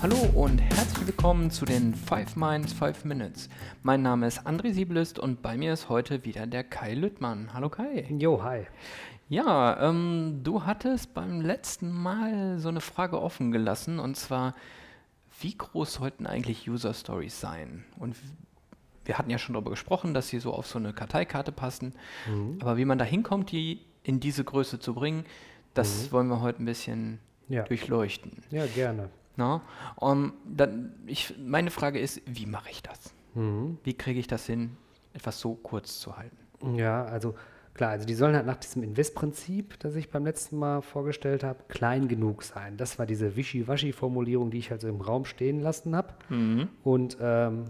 Hallo und herzlich willkommen zu den 5 Minds 5 Minutes. Mein Name ist André Siebelist und bei mir ist heute wieder der Kai Lüttmann. Hallo Kai. Jo, hi. Ja, ähm, du hattest beim letzten Mal so eine Frage offen gelassen und zwar, wie groß sollten eigentlich User Stories sein? Und wir hatten ja schon darüber gesprochen, dass sie so auf so eine Karteikarte passen. Mhm. Aber wie man da hinkommt, die in diese Größe zu bringen, das Mhm. wollen wir heute ein bisschen Ja. durchleuchten. Ja, gerne. Na? Und dann, ich, meine Frage ist, wie mache ich das? Mhm. Wie kriege ich das hin, etwas so kurz zu halten? Ja, also klar, also die sollen halt nach diesem Invest-Prinzip, das ich beim letzten Mal vorgestellt habe, klein genug sein. Das war diese Wischi-Waschi-Formulierung, die ich halt so im Raum stehen lassen habe. Und ähm,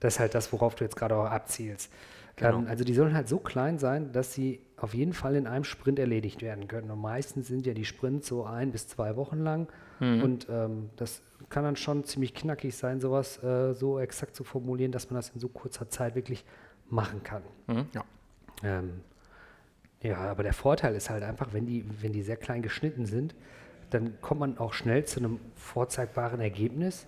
das ist halt das, worauf du jetzt gerade auch abzielst. Genau. Ähm, also die sollen halt so klein sein, dass sie auf jeden Fall in einem Sprint erledigt werden können. Und meistens sind ja die Sprints so ein bis zwei Wochen lang. Und ähm, das kann dann schon ziemlich knackig sein, sowas äh, so exakt zu formulieren, dass man das in so kurzer Zeit wirklich machen kann. Mhm. Ja. Ähm, ja, aber der Vorteil ist halt einfach, wenn die, wenn die sehr klein geschnitten sind, dann kommt man auch schnell zu einem vorzeigbaren Ergebnis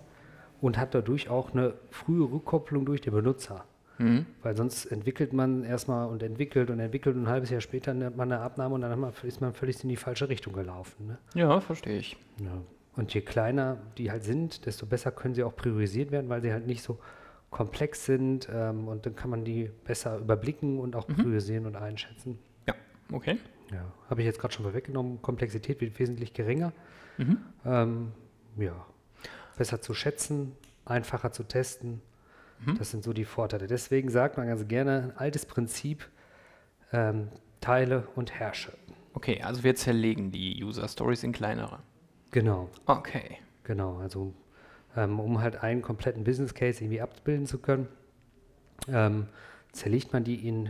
und hat dadurch auch eine frühe Rückkopplung durch den Benutzer. Mhm. Weil sonst entwickelt man erstmal und entwickelt und entwickelt und ein halbes Jahr später nimmt man eine Abnahme und dann ist man völlig in die falsche Richtung gelaufen. Ne? Ja, verstehe ich. Ja. Und je kleiner die halt sind, desto besser können sie auch priorisiert werden, weil sie halt nicht so komplex sind ähm, und dann kann man die besser überblicken und auch priorisieren und einschätzen. Ja, okay. Ja, habe ich jetzt gerade schon vorweggenommen. Komplexität wird wesentlich geringer. Ähm, ja, besser zu schätzen, einfacher zu testen. Das sind so die Vorteile. Deswegen sagt man ganz gerne ein altes Prinzip, ähm, teile und herrsche. Okay, also wir zerlegen die User Stories in kleinere. Genau, Okay. genau. Also ähm, um halt einen kompletten Business Case irgendwie abbilden zu können, ähm, zerlegt man die in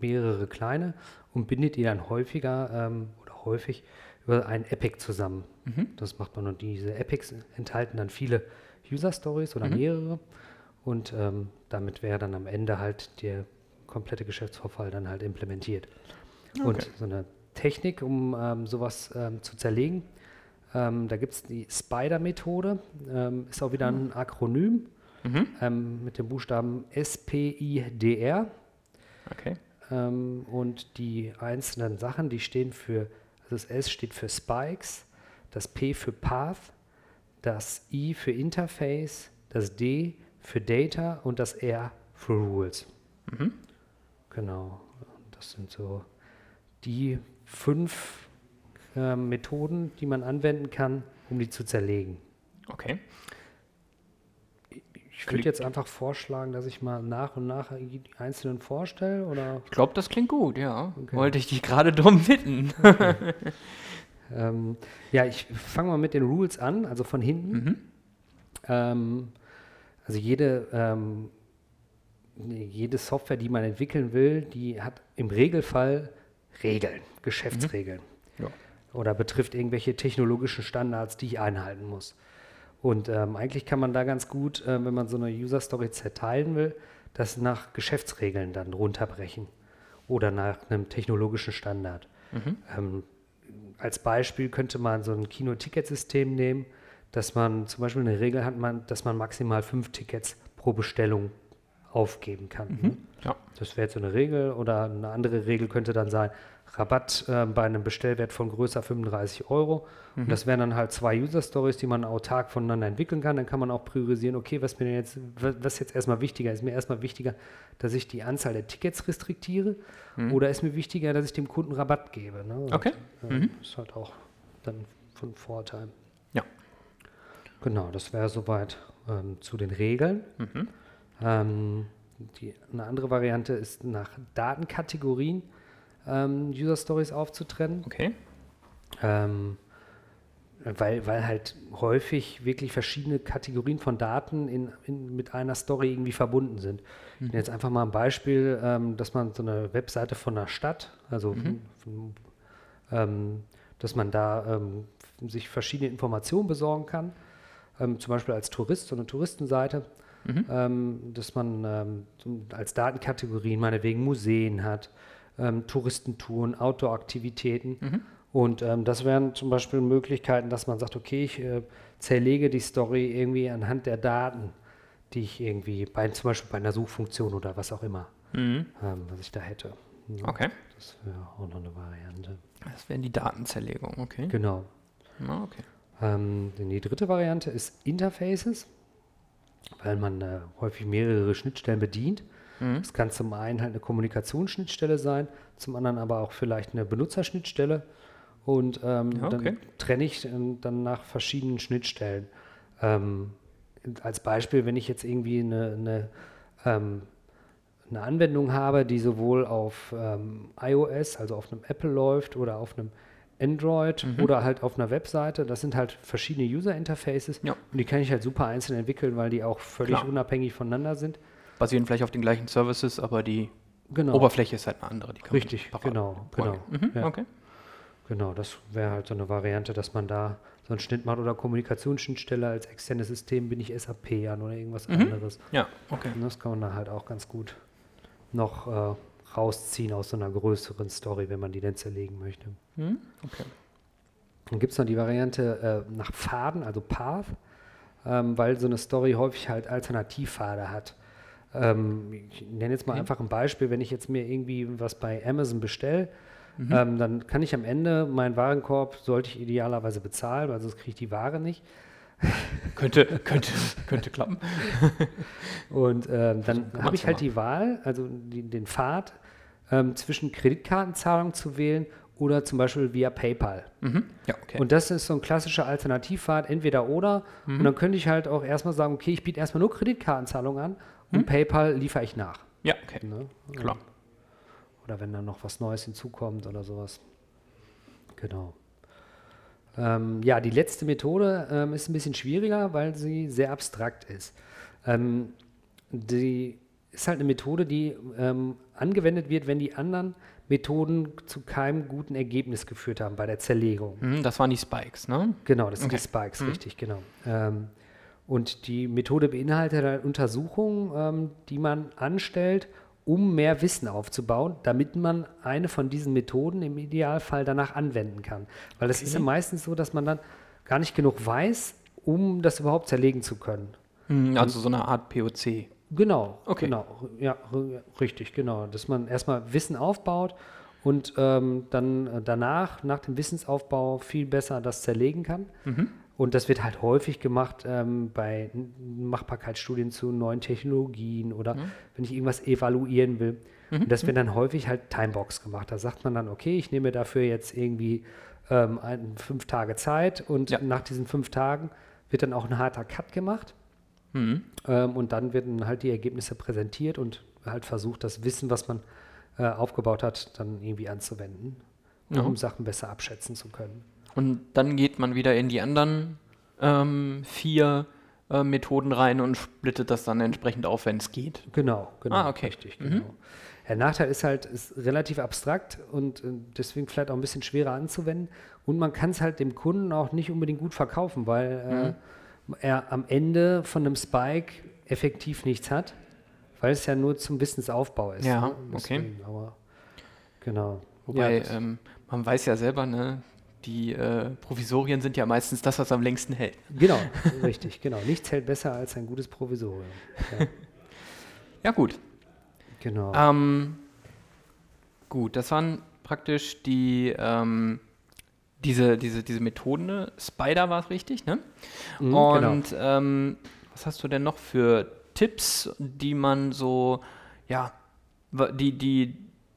mehrere kleine und bindet die dann häufiger ähm, oder häufig über ein Epic zusammen. Das macht man und diese Epics enthalten dann viele User Stories oder mehrere und ähm, damit wäre dann am Ende halt der komplette Geschäftsvorfall dann halt implementiert. Und Okay. so eine Technik, um ähm, sowas ähm, zu zerlegen, ähm, da gibt es die Spider-Methode, ähm, ist auch wieder ein Akronym ähm, mit dem Buchstaben S-P-I-D-R. Okay. Und die einzelnen Sachen, die stehen für, also das S steht für Spikes, das P für Path, das I für Interface, das D für Data und das R für Rules. Genau. Und Das sind so die fünf ähm, Methoden, die man anwenden kann, um die zu zerlegen. Okay. Ich würde jetzt einfach vorschlagen, dass ich mal nach und nach die einzelnen vorstelle oder Ich glaube, das klingt gut, ja. Okay. Wollte ich dich gerade drum bitten. Ähm, ja, ich fange mal mit den Rules an, also von hinten. Ähm, also jede, ähm, jede Software, die man entwickeln will, die hat im Regelfall Regeln, Geschäftsregeln. Ja. Oder betrifft irgendwelche technologischen Standards, die ich einhalten muss. Und ähm, eigentlich kann man da ganz gut, äh, wenn man so eine User Story zerteilen will, das nach Geschäftsregeln dann runterbrechen oder nach einem technologischen Standard. Ähm, als Beispiel könnte man so ein Kino-Ticketsystem nehmen, dass man zum Beispiel eine Regel hat, man, dass man maximal fünf Tickets pro Bestellung aufgeben kann. Ne? Ja. Das wäre jetzt so eine Regel oder eine andere Regel könnte dann sein, Rabatt äh, bei einem Bestellwert von größer 35 Euro. Und das wären dann halt zwei User-Stories, die man autark voneinander entwickeln kann. Dann kann man auch priorisieren, okay, was mir denn jetzt, wa- was jetzt erstmal wichtiger ist. Mir erstmal wichtiger, dass ich die Anzahl der Tickets restriktiere oder ist mir wichtiger, dass ich dem Kunden Rabatt gebe. Ne? Und, Okay. äh, Ist halt auch dann von Vorteil. Genau, das wäre soweit ähm, zu den Regeln. Ähm, die, eine andere Variante ist nach Datenkategorien ähm, User Stories aufzutrennen, Okay. ähm, weil, weil halt häufig wirklich verschiedene Kategorien von Daten in, in, mit einer Story irgendwie verbunden sind. Nehme Jetzt einfach mal ein Beispiel, ähm, dass man so eine Webseite von einer Stadt, also von, ähm, dass man da sich verschiedene Informationen besorgen kann, ähm, zum Beispiel als Tourist, so eine Touristenseite, ähm, dass man ähm, als Datenkategorien meinetwegen Museen hat, ähm, Touristentouren, Outdoor-Aktivitäten Und ähm, das wären zum Beispiel Möglichkeiten, dass man sagt, okay, ich äh, zerlege die Story irgendwie anhand der Daten, die ich irgendwie bei zum Beispiel bei einer Suchfunktion oder was auch immer, Mhm. was ich da hätte. Ja, Okay. Das wäre auch noch eine Variante. Das wären die Datenzerlegung, okay. Genau. Ah, okay. Ähm, die dritte Variante ist Interfaces, weil man äh, häufig mehrere Schnittstellen bedient. Mhm. Es kann zum einen halt eine Kommunikationsschnittstelle sein, zum anderen aber auch vielleicht eine Benutzerschnittstelle. Und ähm, Ja, okay. dann trenne ich ähm, dann nach verschiedenen Schnittstellen. Ähm, als Beispiel, wenn ich jetzt irgendwie eine, eine, ähm, eine Anwendung habe, die sowohl auf ähm, iOS, also auf einem Apple läuft oder auf einem Android Mhm. oder halt auf einer Webseite, das sind halt verschiedene User-Interfaces Ja. und die kann ich halt super einzeln entwickeln, weil die auch völlig Klar. unabhängig voneinander sind. Basieren vielleicht auf den gleichen Services, aber die Genau. Oberfläche ist halt eine andere. Die kann man Richtig, genau, genau. Mhm, Ja. Okay. Genau, das wäre halt so eine Variante, dass man da so einen Schnitt macht oder Kommunikationsschnittstelle als externes System bin ich SAP an oder irgendwas Mhm. anderes. Ja, okay. Und das kann man da halt auch ganz gut noch äh, rausziehen aus so einer größeren Story, wenn man die denn zerlegen möchte. Mhm, okay. Dann gibt es noch die Variante äh, nach Pfaden, also Path, ähm, weil so eine Story häufig halt Alternativpfade hat. Ähm, ich nenne jetzt mal Okay. einfach ein Beispiel, wenn ich jetzt mir irgendwie was bei Amazon bestelle, Mhm. ähm, dann kann ich am Ende meinen Warenkorb, sollte ich idealerweise bezahlen, weil sonst kriege ich die Ware nicht. Könnte, könnte, könnte klappen. Und ähm, dann habe ich halt die Wahl, also die, den Pfad ähm, zwischen Kreditkartenzahlung zu wählen oder zum Beispiel via PayPal. Mhm. Ja, okay. Und das ist so ein klassischer Alternativpfad, entweder oder. Mhm. Und dann könnte ich halt auch erstmal sagen, okay, ich biete erstmal nur Kreditkartenzahlung an und Mhm. PayPal liefere ich nach. ja, okay. Ne? Klar. Oder wenn dann noch was Neues hinzukommt oder sowas. Genau. Ähm, ja, die letzte Methode ähm, ist ein bisschen schwieriger, weil sie sehr abstrakt ist. Ähm, die ist halt eine Methode, die ähm, angewendet wird, wenn die anderen Methoden zu keinem guten Ergebnis geführt haben bei der Zerlegung. Mhm, das waren die Spikes, ne? Genau, das sind Okay. die Spikes, Mhm. richtig, genau. Ähm, und die Methode beinhaltet halt Untersuchungen, ähm, die man anstellt, um mehr Wissen aufzubauen, damit man eine von diesen Methoden im Idealfall danach anwenden kann. Weil es ist ja Okay. meistens so, dass man dann gar nicht genug weiß, um das überhaupt zerlegen zu können. Mhm, Also so eine Art POC. Genau, Okay. genau, ja, richtig, genau. Dass man erstmal Wissen aufbaut und ähm, dann äh, danach, nach dem Wissensaufbau, viel besser das zerlegen kann. Mhm. Und das wird halt häufig gemacht ähm, bei Machbarkeitsstudien zu neuen Technologien oder Mhm. wenn ich irgendwas evaluieren will. Und das wird dann häufig halt Timebox gemacht. Da sagt man dann, okay, ich nehme dafür jetzt irgendwie ähm, ein, fünf Tage Zeit und Ja. nach diesen fünf Tagen wird dann auch ein harter Cut gemacht. Mhm. Ähm, und dann werden halt die Ergebnisse präsentiert und halt versucht, das Wissen, was man äh, aufgebaut hat, dann irgendwie anzuwenden, um Sachen besser abschätzen zu können. Und dann geht man wieder in die anderen ähm, vier äh, Methoden rein und splittet das dann entsprechend auf, wenn es geht. Genau, genau. Ah, okay. Richtig, Mhm. genau. Der Nachteil ist halt, ist relativ abstrakt und äh, deswegen vielleicht auch ein bisschen schwerer anzuwenden. Und man kann es halt dem Kunden auch nicht unbedingt gut verkaufen, weil Mhm. äh, er am Ende von einem Spike effektiv nichts hat, weil es ja nur zum Wissensaufbau ist. Ja, ne? okay. Deswegen, Aber genau. Wobei, Ja, ähm, man weiß ja selber, ne, die äh, Provisorien sind ja meistens das, was am längsten hält. Genau, richtig, genau. Nichts hält besser als ein gutes Provisorium. Ja, Ja, gut. genau. Ähm, gut, das waren praktisch die, ähm, diese, diese, diese Methoden. ne? Spider war es richtig, ne? Mhm, genau. Und ähm, was hast du denn noch für Tipps, die man so, ja, die, die,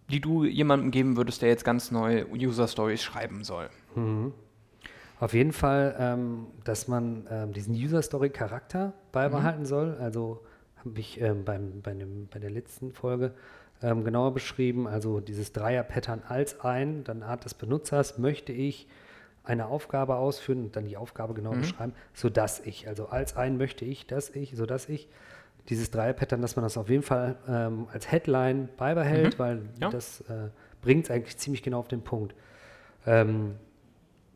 die du jemandem geben würdest, der jetzt ganz neue User Stories schreiben soll? Mhm. Auf jeden Fall, ähm, dass man ähm, diesen User-Story-Charakter beibehalten soll. Also habe ich ähm, beim, bei, dem, bei der letzten Folge ähm, genauer beschrieben. Also dieses Dreier-Pattern als ein, dann Art des Benutzers, möchte ich eine Aufgabe ausführen und dann die Aufgabe genau Mhm. beschreiben, sodass ich, also als ein möchte ich, dass ich, sodass ich. Dieses Dreier-Pattern, dass man das auf jeden Fall ähm, als Headline beibehält, Mhm. weil Ja. das äh, bringt es eigentlich ziemlich genau auf den Punkt. Ähm,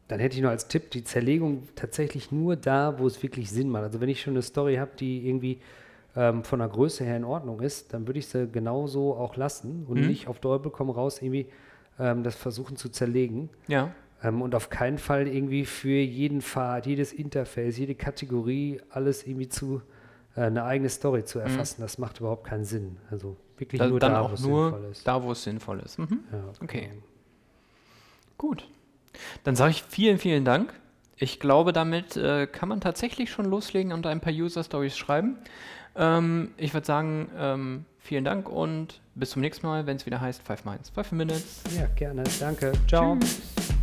dann hätte ich noch als Tipp die Zerlegung tatsächlich nur da, wo es wirklich Sinn macht. Also wenn ich schon eine Story habe, die irgendwie ähm, von der Größe her in Ordnung ist, dann würde ich sie genauso auch lassen und Mhm. nicht auf Teufel komm raus irgendwie ähm, das versuchen zu zerlegen. Ja. Ähm, und auf keinen Fall irgendwie für jeden Pfad, jedes Interface, jede Kategorie alles irgendwie zu äh, eine eigene Story zu erfassen. Mhm. Das macht überhaupt keinen Sinn. Also wirklich da, nur da, auch wo es sinnvoll ist. Da, wo es sinnvoll ist. Mhm. Okay. Gut. Dann sage ich vielen, vielen Dank. Ich glaube, damit äh, kann man tatsächlich schon loslegen und ein paar User Stories schreiben. Ähm, ich würde sagen, ähm, vielen Dank und bis zum nächsten Mal, wenn es wieder heißt 5 Minds, 5 Minutes. Ja, gerne. Danke. Ciao. Tschüss.